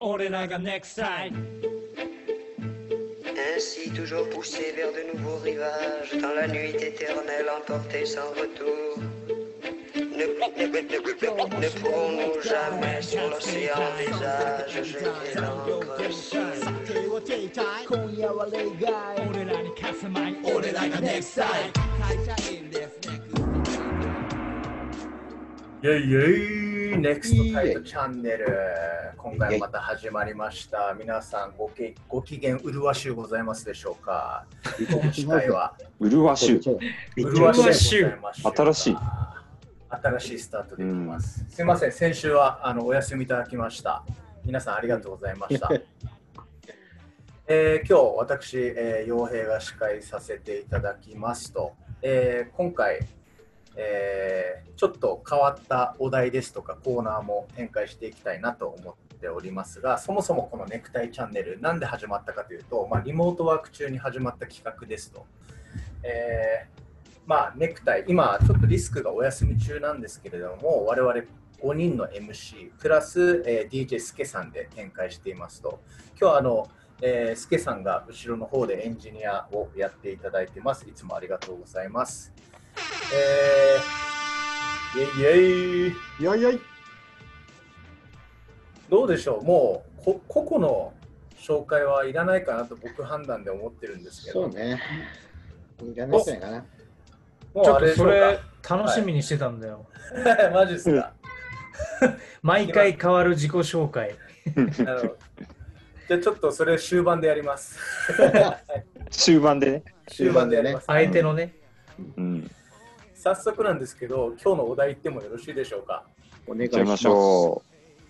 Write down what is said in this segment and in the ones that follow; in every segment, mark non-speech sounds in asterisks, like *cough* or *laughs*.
俺らが NEXT side Ainsi toujours poussé vers de nouveaux rivages, dans la nuit éternelle emportée sans retour. Ne, ne- ne- ne pourrons-nous jamais sur l'océan des âges jeter l'encre sur le 今夜は例外俺らに勝つまい俺らが NEXT side イェ今回また始まりました。皆さんごきご機嫌うるわしゅうございますでしょうか？*laughs* 今回はう。るわしゅう。うるわしゅう新しい。新しいスタートできます、すいません。先週はあのお休みいただきました。皆さんありがとうございました。*laughs* えー今日私、えー、傭兵が司会させていただきますと、えー今回、えーちょっと変わったお題ですとかコーナーも展開していきたいなと思ってておりますがそもそもこのネクタイチャンネルなんで始まったかというと、まあ、リモートワーク中に始まった企画ですと、えーまあ、ネクタイ今ちょっとリスクがお休み中なんですけれども我々5人の MC プラス、えー DJ スケさんで展開していますと今日はあのえー、スケさんが後ろの方でエンジニアをやっていただいてます。いつもありがとうございます。えー、イェイイェイよいよい。どうでしょうもうこ個々の紹介はいらないかなと僕判断で思ってるんですけど。そうね。いらないんじゃないかな。もうちょっとあれそれか楽しみにしてたんだよ。*laughs* マジですか。*laughs* 毎回変わる自己紹介。*laughs* なるほどじゃあちょっとそれ終盤でやります。終盤でね。終盤でやります。相手のね。うん。早速なんですけど、今日のお題言ってもよろしいでしょうか？お願いしまします。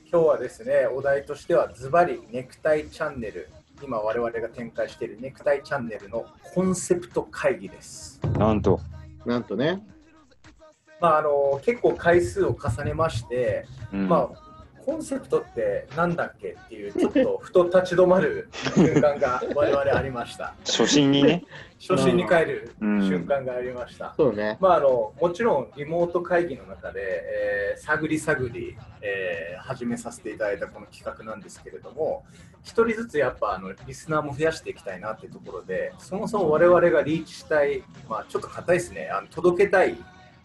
ょ今日はですね、お題としてはズバリネクタイチャンネル、今我々が展開しているネクタイチャンネルのコンセプト会議です。う。なんと。なんとね、まあ、あの結構回数を重ねまして、うんまあ、コンセプトってなんだっけっていうちょっとふと立ち止まる瞬間が我々ありました。初心にね。*laughs* 初心に帰るうん瞬間がありました。そうね。まあ、あのもちろんリモート会議の中で、えー探り探り、えー始めさせていただいたこの企画なんですけれども一人ずつやっぱあのリスナーも増やしていきたいなっていうところでそもそも我々がリーチしたい、まあ、ちょっと硬いですねあの届けたい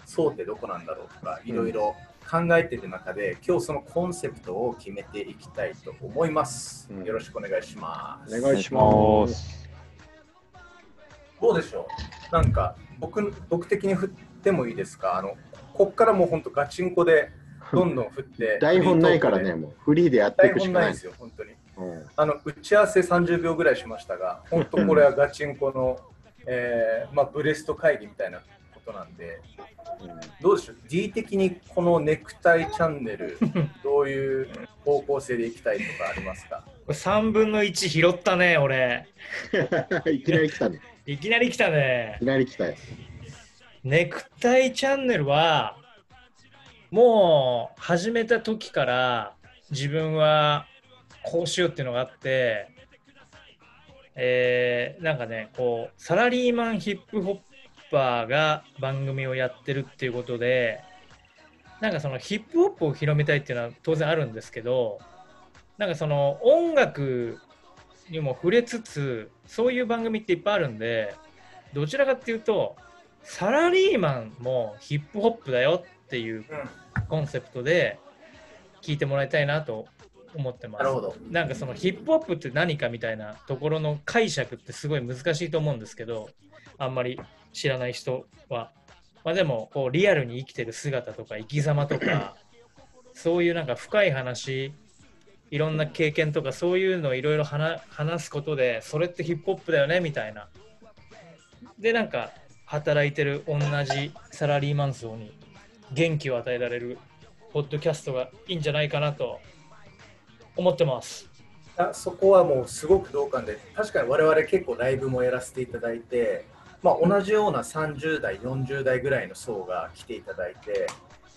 層ってどこなんだろうとかいろいろ考えている中で今日そのコンセプトを決めていきたいと思います、うん。よろしくお願いします。お願いします。す。どうでしょう？なんか僕僕的に振ってもいいですか？あのこっからもう本当ガチンコでどんどん振って *laughs* 台本ないからね、もうフリーでやっていくしかない。い本なですよ本当に。うん。あの打ち合わせ30秒ぐらいしましたが本当これはガチンコの、えーまあ、ブレスト会議みたいなことなんでどうでしょう？D 的にこのネクタイチャンネル *laughs* どういう方向性でいきたいとかありますか？これ3分の1拾ったね、俺。*laughs* いきなり来たね。いきなり来たねいき。なり来たよ。ネクタイチャンネルは、もう始めた時から自分はこうしようっていうのがあって、えーなんかね、こう、サラリーマンヒップホッパーが番組をやってるっていうことで、なんかそのヒップホップを広めたいっていうのは当然あるんですけど、なんかその音楽にも触れつつ、そういう番組っていっぱいあるんで、どちらかっていうと、サラリーマンもヒップホップだよっていうコンセプトで聞いてもらいたいなと思ってます。なるほどなんかそのヒップホップって何かみたいなところの解釈ってすごい難しいと思うんですけど、あんまり知らない人は。まあでもこうリアルに生きてる姿とか生き様とか、そういうなんか深い話、いろんな経験とかそういうのをいろいろ話話すことで、それってヒップホップだよねみたいな。で、なんか働いてる同じサラリーマン層に元気を与えられるポッドキャストがいいんじゃないかなと思ってます。あそこはもうすごく同感で確かに我々結構ライブもやらせていただいて、まあ、同じような30代40代ぐらいの層が来ていただいて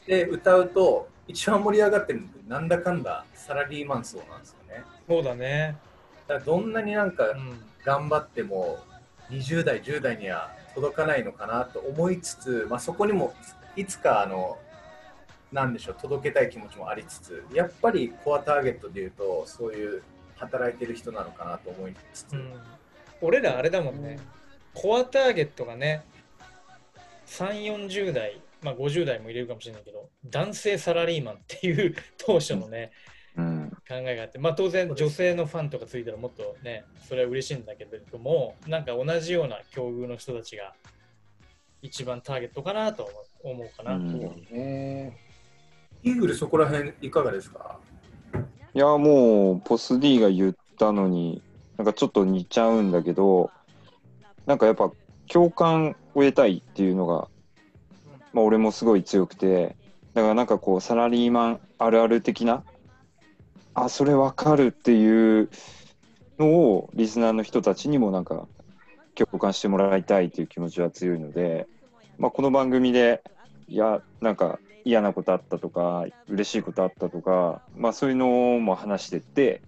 で歌うと一番盛り上がってるのってなんだかんだサラリーマン層なんですよね。そうだね。だからどんなになんかうん。頑張っても20代10代には届かないのかなと思いつつ、まあ、そこにもいつかあのなんでしょう届けたい気持ちもありつつやっぱりコアターゲットでいうとそういう働いてる人なのかなと思いつつ、うん、俺らあれだもんね、コアターゲットがね、3、40代、まあ50代も入れるかもしれないけど、男性サラリーマンっていう *laughs* 当初のね、うん。考えがあって、まあ当然女性のファンとかついたらもっとね、それは嬉しいんだけれども、なんか同じような境遇の人たちが一番ターゲットかなと思う思うかな。うんねイーグルそこら辺いかがですか？いや、もう、ポス D が言ったのに、なんかちょっと似ちゃうんだけど、なんかやっぱ共感を得たいっていうのが、まあ俺もすごい強くて、だからなんかこう、サラリーマンあるある的な、あ、それわかるっていうのをリスナーの人たちにもなんか共感してもらいたいっていう気持ちは強いので、まあこの番組で、いや、なんか嫌なことあったとか、嬉しいことあったとか、まあそういうのも話してって、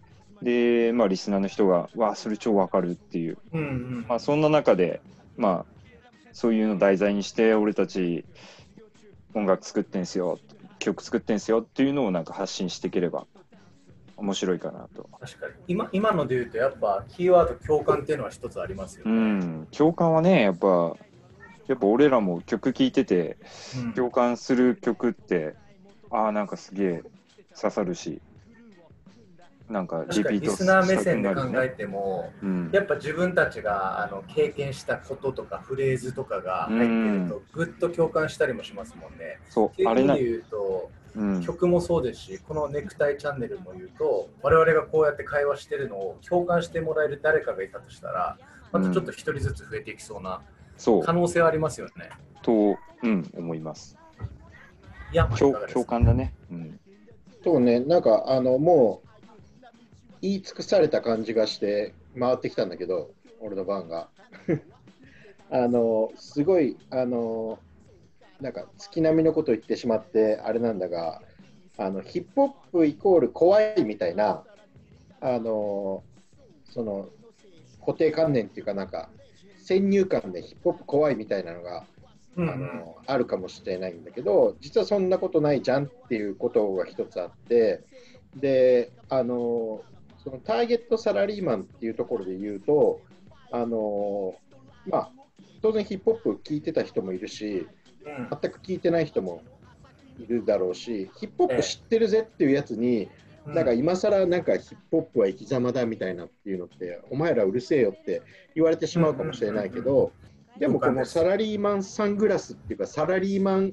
で、まあリスナーの人が、わあ、それ超わかるっていう、うんうん。まあそんな中で、まあそういうのを題材にして、俺たち音楽作ってんすよ、曲作ってんすよっていうのをなんか発信していければ面白いかなと。確かに。今今ので言うとやっぱキーワード共感っていうのは一つありますようね、ん、共感はね、やっぱ、やっぱ俺らも曲聴いてて、うん。共感する曲って、ああ、なんかすげえ刺さるし、なんかリ確かにリスナー目線で考えても、うんやっぱ自分たちがあの経験したこととかフレーズとかが入ってるとぐっと共感したりもしますもんね。そう、あれなで、言うとうん、曲もそうですしこのネクタイチャンネルも言うと我々がこうやって会話してるのを共感してもらえる誰かがいたとしたらまたちょっと一人ずつ増えていきそうな可、能性はありますよね。と、うん、思います。いや、まあい共かがですか？共感だね。うん。そうね、なんかあのもう言い尽くされた感じがして回ってきたんだけど、俺の番が。*laughs* あのすごいあのなんか月並みのこと言ってしまってあれなんだがあのヒップホップイコール怖いみたいなあのその固定観念っていうかなんか先入観でヒップホップ怖いみたいなのがうんあのあるかもしれないんだけど実はそんなことないじゃんっていうことが一つあってであのそのターゲットサラリーマンっていうところで言うとあのまあ当然ヒップホップ聞いてた人もいるしうん。全く聞いてない人もいるだろうしヒップホップ知ってるぜっていうやつに、うん。なんか今更なんかヒップホップは生き様だみたいなっていうのってお前らうるせえよって言われてしまうかもしれないけど、でもこのサラリーマンサングラスっていうかサラリーマン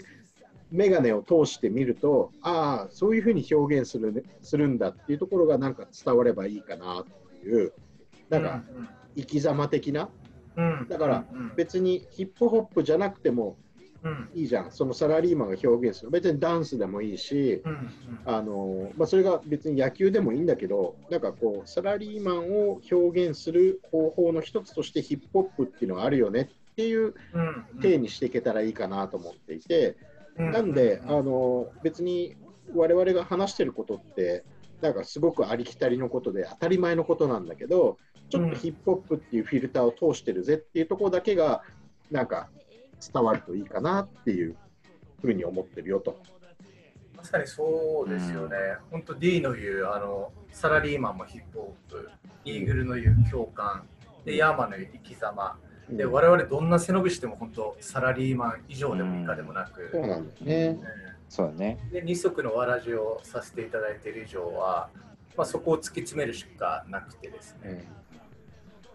メガネを通してみるとああそういうふうに表現する,、ね、するんだっていうところがなんか伝わればいいかなっていうなんか生き様的な？だからうん別にヒップホップじゃなくてもうん。いいじゃん。そのサラリーマンが表現する。別にダンスでもいいしうんあの、まあ、それが別に野球でもいいんだけどなんかこうサラリーマンを表現する方法の一つとしてヒップホップっていうのがあるよねっていううん体にしていけたらいいかなと思っていて、うんなんで、うん。あの別に我々が話してることって、なんかすごくありきたりのことで当たり前のことなんだけど、ちょっとヒップホップっていうフィルターを通してるぜっていうところだけが、なんか伝わるといいかなっていうふうに思ってるよと。まさにそうですよね。本当 D の言うあのサラリーマンもヒップホップ、イーグルの言う共感、でヤーマンの言う生き様、でうん我々どんな背伸びしても本当サラリーマン以上でも以下でもなく、そうなんだよね。そうだね。で二足のわらじをさせていただいている以上は、まあ、そこを突き詰めるしかなくてですね、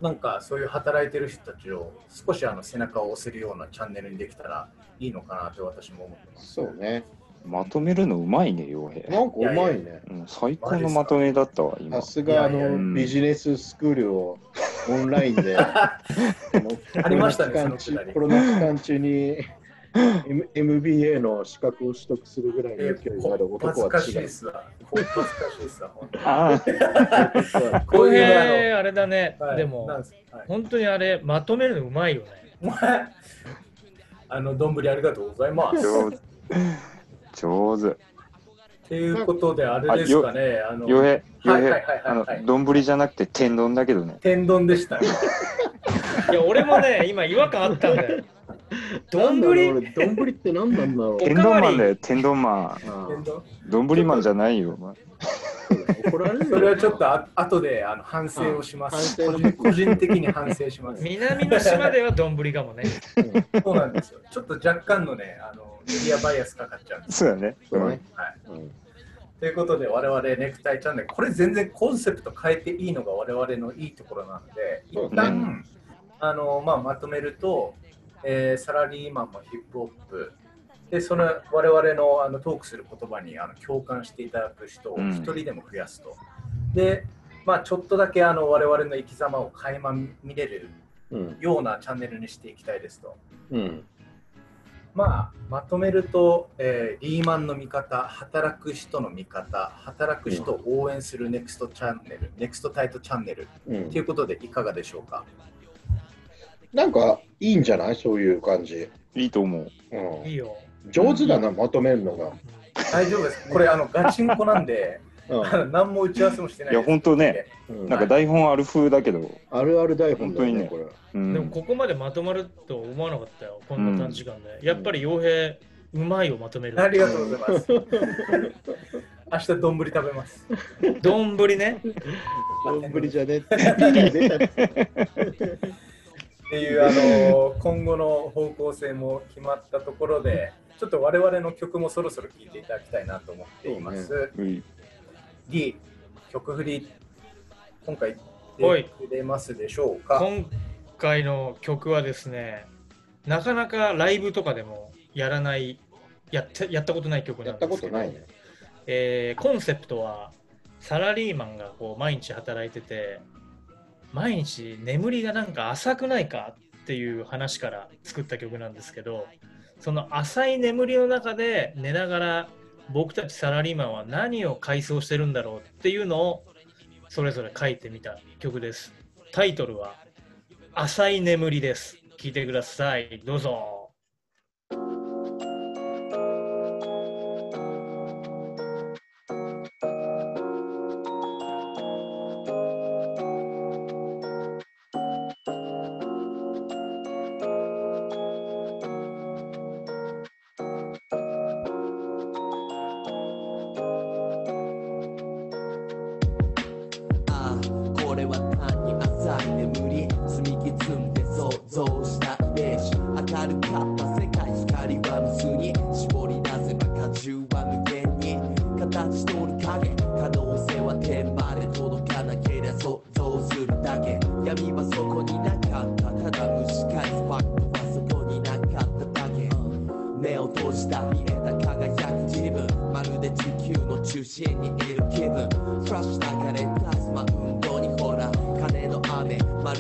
なんかそういう働いてる人たちを少しあの背中を押せるようなチャンネルにできたらいいのかなと私も思ってます。そうね。まとめるのうまいね、洋平。なんかうまいね。うん、最高のまとめだったわ、今さ。すがあいやいやのうんビジネススクールをオンラインであ *laughs* ありましたねコロナ期間中に M- MBA の資格を取得するぐらいのえ勢いがある男はずかしい違う。ですわ。恥ずかしいですわ。ああ、*laughs* こういうえーあれだね、はいでもはい本当にあれ、まとめるのうまいよね。あの、どんぶりありがとうございます。*laughs* 上手。上手。ということで、あれですかね、あの、洋平、洋はいはい平、あの、丼じゃなくて天丼だけどね。天丼でしたね。いや、俺もね、今違和感あったんだよ。丼俺丼って何なんだろう。天丼マンだよ、天丼マン。丼？丼マンじゃないよ。怒られるよそれはちょっとあ後であの反省をします。個人個人的に反省します。南の島では丼かもね。そうなんですよ。ちょっと若干のね、あのメディアバイアスかかっちゃうんです。そうだね。そうね。はい。うんということで、我々ネクタイチャンネル、これ全然コンセプト変えていいのが我々のいいところなので、一旦、あのまあ、まとめると、えーサラリーマンもヒップホップ、でその我々のあのトークする言葉にあの共感していただく人をうん一人でも増やすと。で、まあ、ちょっとだけあの我々の生き様を垣間見れるうん。ようなチャンネルにしていきたいですと。うん。まあ、まとめると、えーリーマンの味方、働く人の味方、働く人を応援するネクストチャンネル、ネクストタイトチャンネルうんということでいかがでしょうか？なんかいいんじゃない？そういう感じ。いいと思う。うんいいよ。上手だな、まとめるのが。大丈夫です。これ、あのガチンコなんで、うあの *laughs* 何も打ち合わせもしてないいや、です。本当ね、んなんか台本ある風だけど、あるある台本だよね、本これ。うんでもここまでまとまると思わなかったよ、こんな短時間で。やっぱり傭兵、うまいをまとめる。ありがとうございます。*laughs* 明日丼食べます。丼ね。丼じゃねえっていうあの今後の方向性も決まったところで、ちょっと我々の曲もそろそろ聴いていただきたいなと思っています。D、曲振り、今回はい出くれますでしょうか？今回の曲はですね、なかなかライブとかでもやらない、やってやったことない曲やったなんですけど、ことないね。えーコンセプトはサラリーマンがこう毎日働いてて毎日眠りがなんか浅くないかっていう話から作った曲なんですけどその浅い眠りの中で寝ながら僕たちサラリーマンは何を回想してるんだろうっていうのをそれぞれ書いてみた曲です。タイトルは「浅い眠り」です。聴いてください。どうぞ。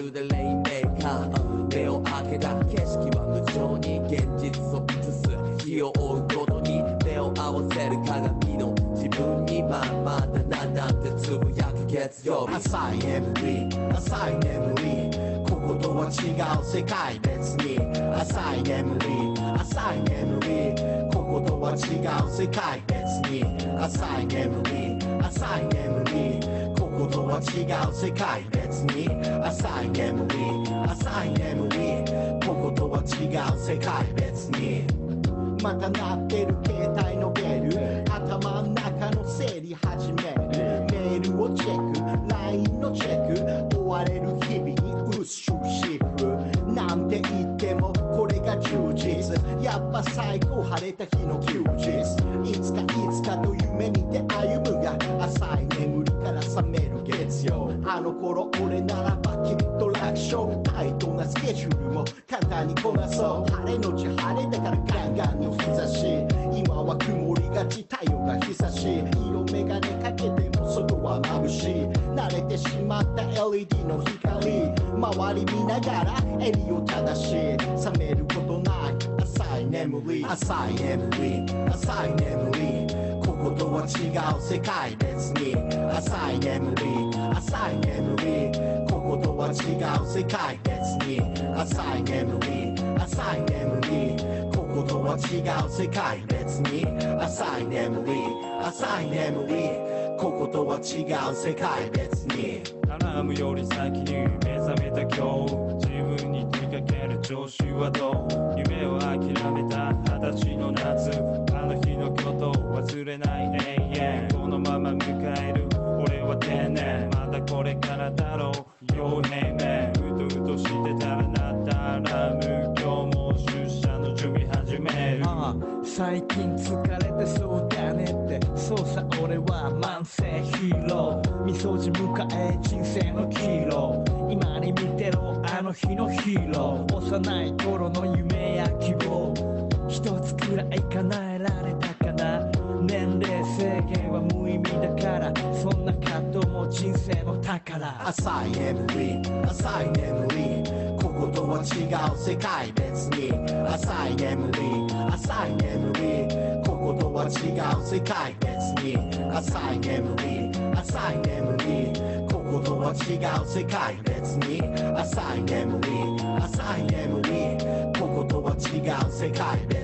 でレインメーカー。目を開けた景色は無情に現実を映す日を追うごとに目を合わせる鏡の自分にまんまだななんてつぶやく月曜。日浅い眠り浅い眠りこことは違う世界別に。浅い眠り浅い眠りこことは違う世界別に。浅い眠り浅い眠りとは違う世界。別に。浅い眠り浅い眠りこことは違う世界。別に。また鳴ってる携帯のベル。頭の中の整理始める。メールをチェック。LINE のチェック。追われる日々にうっしゅうしくなんて言ってもこれが充実やっぱ最高晴れた日の休日いつかいつかと夢見て歩むが浅い眠りから覚める。頃俺ならばきっと楽勝タイトなスケジュールも簡単にこなそう。晴れのち晴れだからガンガンの日差し。今は曇りがち太陽が久し。色眼鏡かけても外は眩しい。慣れてしまった LED の光。周り見ながら襟を正し冷めることない。浅い眠り浅い眠り浅い眠りとは違う世界別に。浅い眠り浅い眠りこことは違う世界別に。浅い眠り浅い眠りこことは違う世界別に。浅い眠り浅い眠りこことは違う世界別に。アラームより先に目覚めた今日。自分に問いか上げる調子はどう？夢を諦めた。二十歳の夏。あの日のことを忘れない。世界。別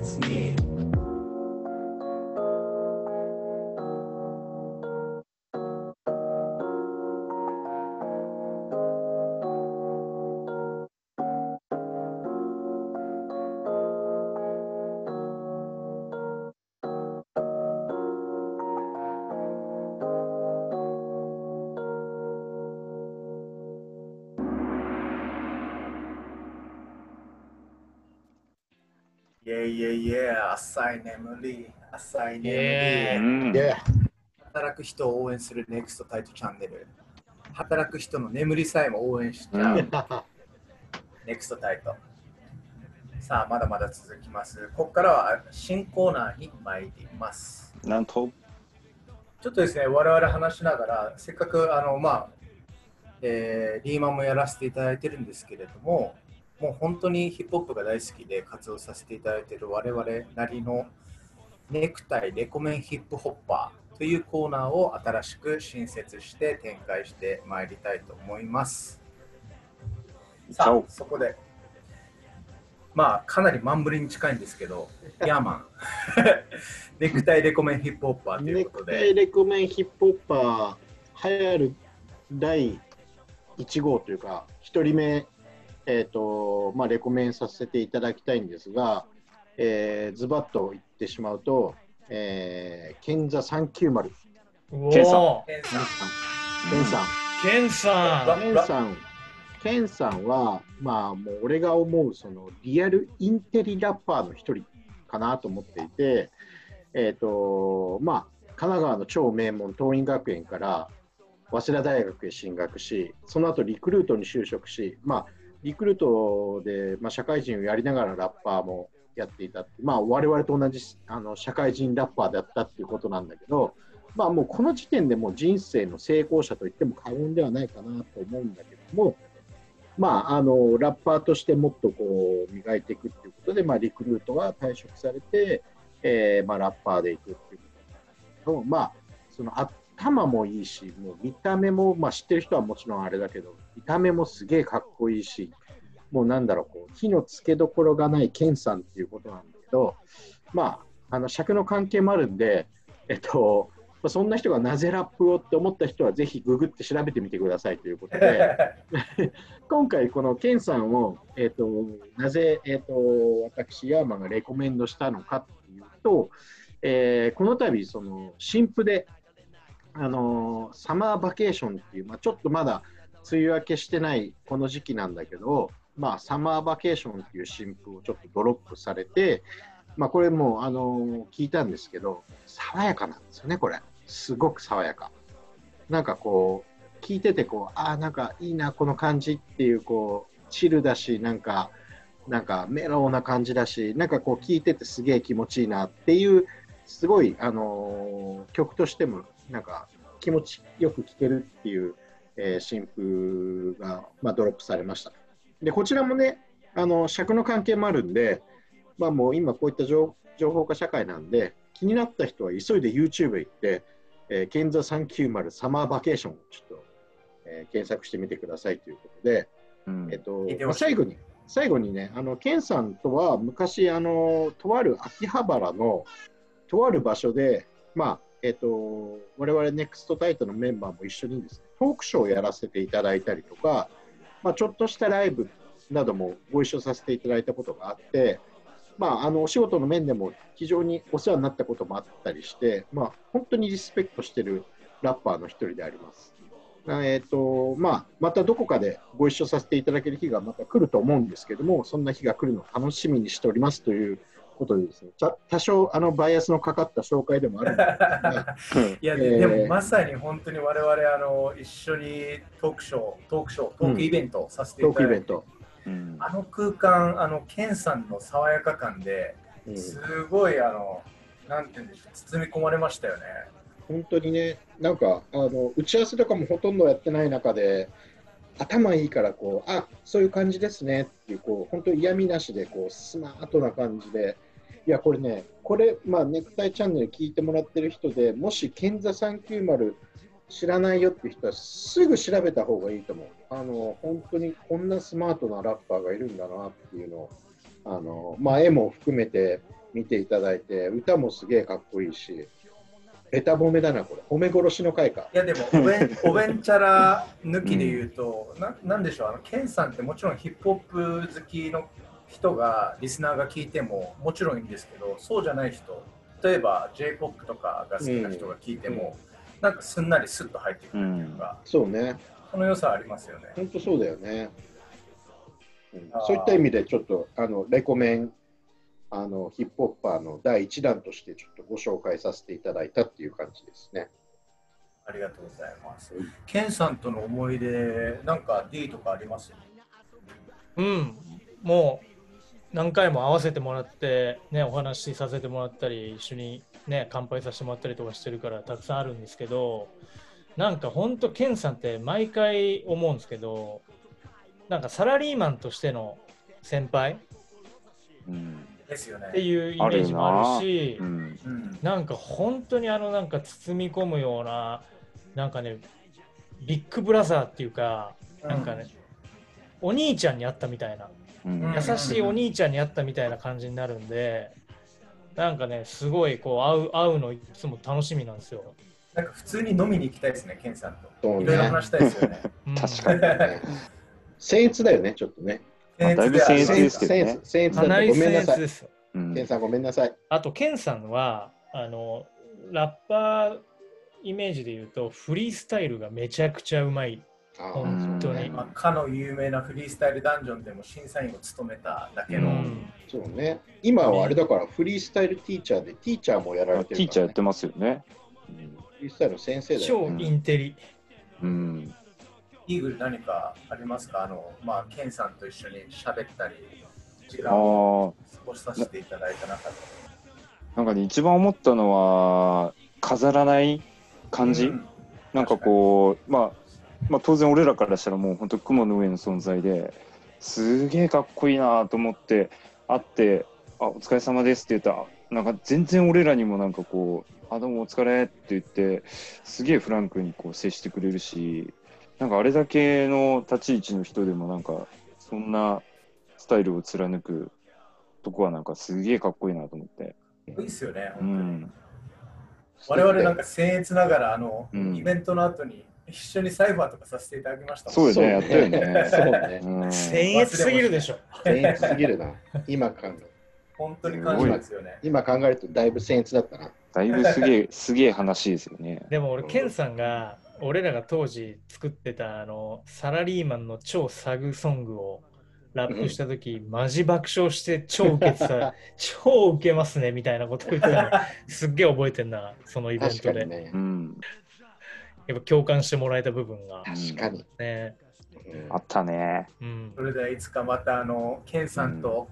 浅い眠り、浅い眠り。働く人を応援するネクストタイトチャンネル。働く人の眠りさえも応援しちゃう、うん *laughs* ネクストタイト。さあ、まだまだ続きます。ここからは新コーナーに参ります。なんと、ちょっとですね、我々話しながら、せっかくあの、まあ、えーリーマンもやらせていただいてるんですけれども、もう本当にヒップホップが大好きで活動させていただいている我々なりのネクタイレコメンヒップホッパーというコーナーを新しく新設して展開してまいりたいと思います。さあそこで、まあ、かなりマンブリに近いんですけど、*laughs* ヤーマン、*laughs* ネクタイレコメンヒップホッパーというネことで、クタイレコメンヒップホッパー、流行る第1号というか、1人目、えーとまあ、レコメンさせていただきたいんですが、えーズバッと言ってしまうと、えー、ケンザ390、おケンさんおケンさん。ケンさん。ケンさケンさん、ケンさんは、まあ、もう俺が思うそのリアルインテリラッパーの一人かなと思っていて、えっ、と、まあ、神奈川の超名門、桐蔭学園から早稲田大学へ進学し、その後リクルートに就職し、まあ、リクルートで、まあ、社会人をやりながらラッパーもやっていた、まあ、我々と同じあの社会人ラッパーだったっていうことなんだけど、まあ、もうこの時点でもう人生の成功者と言っても過言ではないかなと思うんだけども、まあ、あのラッパーとしてもっとこう磨いていくっていうことで、まあ、リクルートは退職されて、えーまあ、ラッパーでいくっていうことなんだけど、まあ、その頭もいいし、もう見た目も、まあ、知ってる人はもちろんあれだけど、見た目もすげえかっこいいし、もうなんだろう、こう火のつけどころがないケンさんっていうことなんだけど、まあ、あの尺の関係もあるんで、えっと、そんな人がなぜラップをって思った人はぜひググって調べてみてくださいということで、*laughs* 今回このケンさんを、えっとなぜ、えっと私ヤーマンがレコメンドしたのかっていうと、えーこの度その新婦であのサマーバケーションっていう、まあ、ちょっとまだ梅雨明けしてないこの時期なんだけど、まあ、サマーバケーションっていう新譜をちょっとドロップされて、まあ、これもあの聞いたんですけど爽やかなんですよねこれ。すごく爽やか。なんかこう聞いててこうああなんかいいなこの感じっていうこうチルだしなんかなんかメロウな感じだしなんかこう聞いててすげえ気持ちいいなっていうすごいあのー曲としてもなんか気持ちよく聴けるっていう、えー新譜が、まあ、ドロップされました。でこちらもねあの尺の関係もあるんで、まあ、もう今こういった情情報化社会なんで気になった人は急いで YouTube へ行って、えー、ケンザ390サマーバケーションをちょっと、えー検索してみてくださいということで、うんえっとまあ最後に最後にねあのケンさんとは昔あのとある秋葉原のとある場所でまあえっと我々ネクストタイトのメンバーも一緒にですねトークショーをやらせていただいたりとか、まあ、ちょっとしたライブなどもご一緒させていただいたことがあって、まあ、あのお仕事の面でも非常にお世話になったこともあったりして、まあ、本当にリスペクトしてるラッパーの一人であります。えーとまあ、またどこかでご一緒させていただける日がまた来ると思うんですけども、そんな日が来るのを楽しみにしておりますということでですね、ちゃ多少あのバイアスのかかった紹介でもあるんですが、*laughs* いや、えー。でもまさに本当に我々あの一緒にトークショー、トークショー、トークイベントをさせていただいて、クイベント。うん。あの空間、あのケンさんの爽やか感で、うん。すごいあの、なんて言うんでしょう、包み込まれましたよね。本当にね、なんかあの打ち合わせとかもほとんどやってない中で、頭いいからこう、あそういう感じですねっていう、こう本当嫌味なしでこうスマートな感じで、いや、これね、これ、まあ、ネクタイチャンネル聞いてもらってる人でもし、ケンザ390知らないよって人は、すぐ調べた方がいいと思う。あの本当にこんなスマートなラッパーがいるんだなっていうのを、あのまあ、絵も含めて見ていただいて、歌もすげえかっこいいし。ベタ褒めだな、これ。褒め殺しの回か。いやでもおべん *laughs* おべんちゃら抜きで言うと、ななんでしょうあのケンさんってもちろんヒップホップ好きの人がリスナーが聞いてももちろんいいんですけどそうじゃない人例えば J−POP とかが好きな人が聞いても、なんかすんなりスッと入ってくるというか、そうね。その良さありますよね。本当そうだよね。うんそういった意味で、ちょっと、あの、レコメン、あの、ヒップホッパーの第一弾として、ちょっとご紹介させていただいたっていう感じですね。ありがとうございます。ケンさんとの思い出なんか D とかあります？うん、もう何回も会わせてもらって、ね、お話しさせてもらったり、一緒に、ね、乾杯させてもらったりとかしてるから、たくさんあるんですけど、なんか本当、ケンさんって毎回思うんですけど、なんかサラリーマンとしての先輩うんですよねって。いうイメージもあるし、うんうんなんか本当にあのなんか包み込むような、なんかね、ビッグブラザーっていうか、なんかね、お兄ちゃんに会ったみたいな。うん優しいお兄ちゃんに会ったみたいな感じになるんで、なんかね、すごいこう会う会うのいつも楽しみなんですよ。なんか普通に飲みに行きたいですね、ケンさんと。そういろいろね。話したいですよね。うん確かに。ね僭越だよね、ちょっとね。まあだいぶ僭越ですけどね僭越僭越だごめんなさい。ケンさん、ごめんなさい。あと、ケンさんは、あの、ラッパーイメージで言うと、フリースタイルがめちゃくちゃうまい。本当にまあ、かの有名なフリースタイルダンジョンでも審査員を務めただけの、うんそうね。今はあれだから、フリースタイルティーチャーで、ティーチャーもやられてるから、ね。ティーチャーやってますよね。フリースタイルの先生だよ超ね。インテリ。うん。イーグル何かありますか？あの、まあ、ケンさんと一緒に喋ったり、時あ間をあ、過ごさせていただいた中で。なんかね、一番思ったのは、飾らない感じ？うんなんかこう、まあ、まあ、当然俺らからしたらもう本当雲の上の存在ですげえかっこいいなと思って会って「あお疲れ様です」って言ったらなんか全然俺らにもなんかこう「あどうもお疲れ」って言ってすげえフランクにこう接してくれるしなんかあれだけの立ち位置の人でもなんかそんなスタイルを貫くとこはなんかすげえかっこいいなと思って。いいっすよね、う。ん、我々なんか僭越ながら、あの、うんイベントの後に一緒にサイファーとかさせていただきましたもんそうよね、やったよね。そうね。うん僭越すぎるでしょ。僭越すぎるな。*laughs* 今考え本当に感謝ですよね。今考えるとだいぶ僭越だったな。だいぶすげえ、*laughs* すげえ話ですよね。でも俺、ケンさんが、俺らが当時作ってたあのサラリーマンの超サグソングをラップした時、マジ爆笑して超ウケてた、*laughs* 超ウケますねみたいなこと言ってたの、すっげえ覚えてんな、そのイベントで。確かにねう。ん、やっぱ共感してもらえた部分が。確かに。ね。うんあったね。うんそ。れではいつかまたあのケンさんと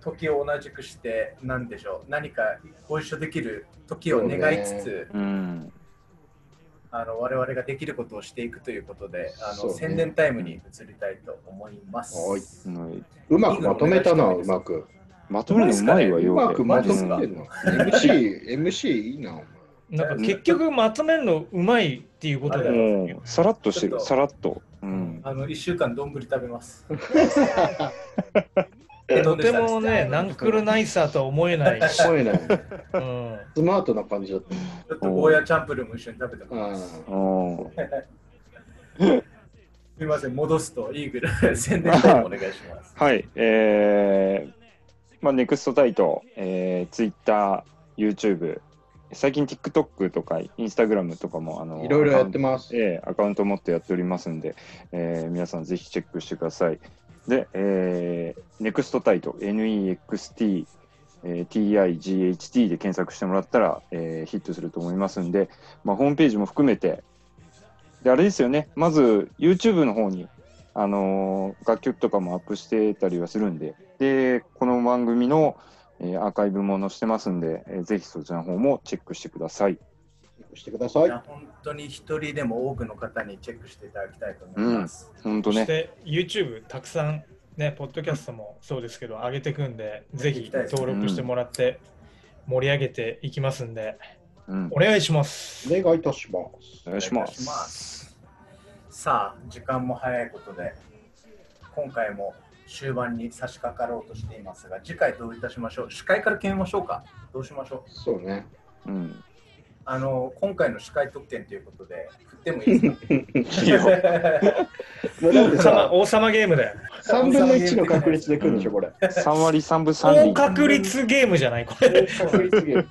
時を同じくして何でしょう？何かご一緒できる時を願いつつ、うん。あの我々ができることをしていくということであの、ね宣伝タイムに移りたいと思います。はいうんうまくまとめたな、うまく。まとめるのうまいわ、うよまくまとめマてんの。MC、MC いいな、お前。なんか結局まとめるのうまいっていうことだよ。もう、さらっとしてる、さらっと。うん。あの1週間どんぶり食べます。*laughs* とてもね、ナンクルナイサーとは思えないし、思えない。うん、スマートな感じだった。ちょっとゴーヤチャンプルーも一緒に食べてあま *laughs* す。うんというみません、戻すとイーグル *laughs* 宣伝タイムお願いします。はい、えー、まあ、ネクストタイト、えー、Twitter、YouTube、最近 TikTok とか Instagram とかも、あの、いろいろやってます。えーアカウント持ってやっておりますんで、えー皆さんぜひチェックしてください。で、えー、ネクストタイト、NEXT、えー TIGHT で検索してもらったら、えーヒットすると思いますんで、まあ、ホームページも含めて、で、あれですよね、まず YouTube の方に、あのー楽曲とかもアップしてたりはするんで、で、この番組の、えーアーカイブも載せてますんで、えーぜひそちらの方もチェックしてください。してください。いや本当に一人でも多くの方にチェックしていただきたいと思います。本当ね。そして YouTube たくさんね、ポッドキャストもそうですけど、上げていくんで、ぜひ登録してもらって盛り上げていきますんで、うんお願いします。お願いいたします。お願いし。ますさあ、時間も早いことで、今回も終盤に差し掛かろうとしていますが、次回どういたしましょう？司会から決めましょうかどうしましょう？そうね。うん。あの、今回の司会特典ということで、振ってもいいですか？*laughs* いいよもうだって王様さ、王様ゲームだよ。3分の1の確率で来るんでしょ、これ。3割3分3高厘。確率ゲームじゃない？これ。確率ゲーム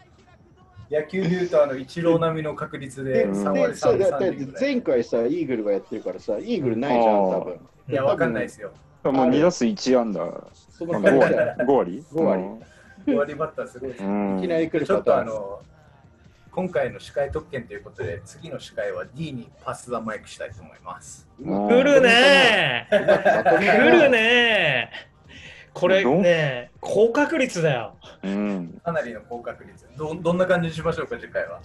野球でいうと、あの、一郎並みの確率ででうん3割でそう3分だだって3厘ぐらい。前回さ、イーグルがやってるからさ、イーグルないじゃん、多分。いや、わかんないですよ。もう2打数1安打。そのまあ5割感じだよ。5割5割終わりバッターすごいですね。うんいきなり来るちょっと。あの、今回の司会特権ということで、次の司会は D にパス・ザ・マイクしたいと思います。うん来るね来るねこれね、高確率だよ。うん。かなりの高確率。どどんな感じにしましょうか、次回は？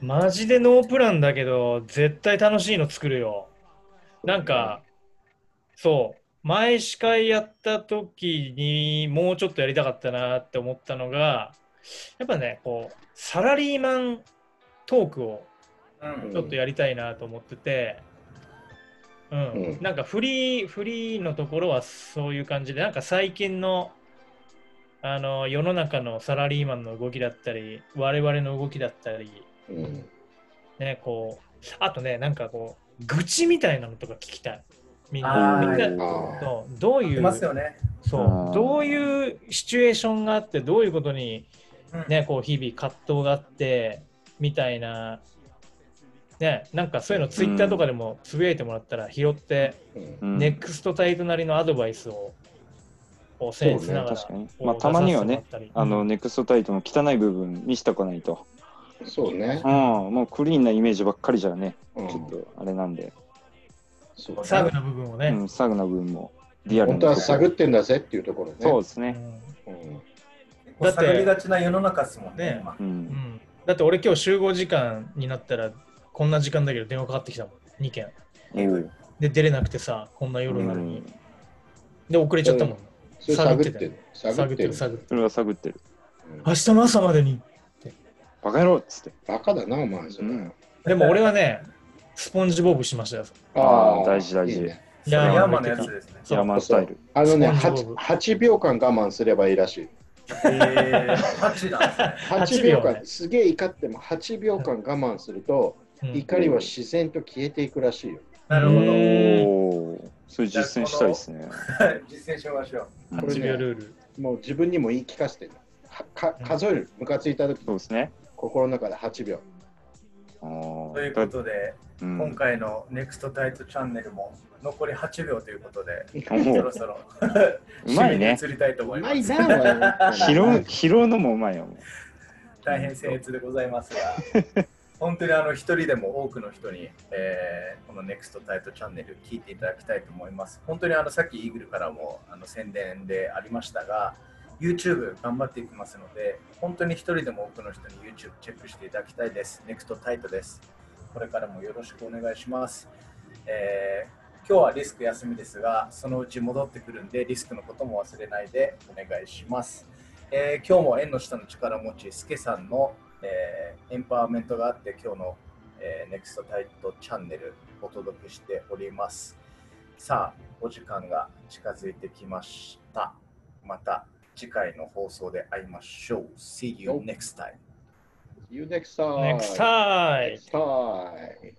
マジでノープランだけど、絶対楽しいの作るよ。なんか、そう、前司会やった時にもうちょっとやりたかったなって思ったのが、やっぱね、こう、サラリーマントークをうん。ちょっとやりたいなと思ってて、うん、うんなんかフリー、フリーのところはそういう感じで、なんか最近の、あの、世の中のサラリーマンの動きだったり、我々の動きだったり、うんね、こう、あとね、なんかこう、愚痴みたいなのとか聞きたい。みんあな、ーみんな、あそう。どういう、出ますよね。そう、どういうシチュエーションがあって、どういうことに、うん。ね、こう、日々葛藤があって、みたいな、ね、なんかそういうのツイッターとかでもつぶやいてもらったら拾って、うん。うんネクストタイトなりのアドバイスを、こう、僭越なまあたまにはねあの、ネクストタイトの汚い部分見せとかないと。そうね。うん。。もうクリーンなイメージばっかりじゃね、うん。ちょっとあれなんで、そうサグな部分をね、うん、サグな部分もリアル本当は探ってんだぜっていうところね。うんそうですね。うん。結構探りがちな世の中ですもんねう。うん。ん。だって俺今日集合時間になったらこんな時間だけど電話かかってきたもん。2件。で出れなくてさこんな夜なのに、うん。で遅れちゃったもん、探ってる。探っててる。る探ってる。それは探ってる。うん。明日の朝までにバカ野郎っつって。バカだな、お前。でも俺はねスポンジボブしましたよあー大事大事いや山のやつですね。そうヤーマンスタイル。あのねスポンジボブ 8, 8秒間我慢すればいいらしい。えー、8なんですね。8秒間、ねすげえ怒っても8秒間我慢すると、うん怒りは自然と消えていくらしいよ。なるほど。それ実践したいですね。実践しましょう。うんこれ8秒ルールもう自分にも言い聞かせてる。数える、ムカついた時そうですね。心の中で8秒。ということで、うん今回の NEXT タイトチャンネルも残り8秒ということで、おそろそろうまいね *laughs* 締めに移りたいと思います。な、お前 *laughs* 拾う拾うのもうまいよ。大変僭越でございますが、*laughs* 本当にあの一人でも多くの人に、えーこの NEXT タイトチャンネル聞いていただきたいと思います。本当にあのさっきイーグルからもあの宣伝でありましたが、YouTube 頑張っていきますので、本当に一人でも多くの人に YouTube チェックしていただきたいです。NEXT タイトです。これからもよろしくお願いします。えー今日はリスク休みですが、そのうち戻ってくるんで、リスクのことも忘れないでお願いします。えー今日も縁の下の力持ち、スケさんの、えーエンパワーメントがあって、今日の、えー、NEXT タイトチャンネルお届けしております。さあ、お時間が近づいてきました。また次回の放送で会いましょう。See you next time. You next time. NEXT time Next time.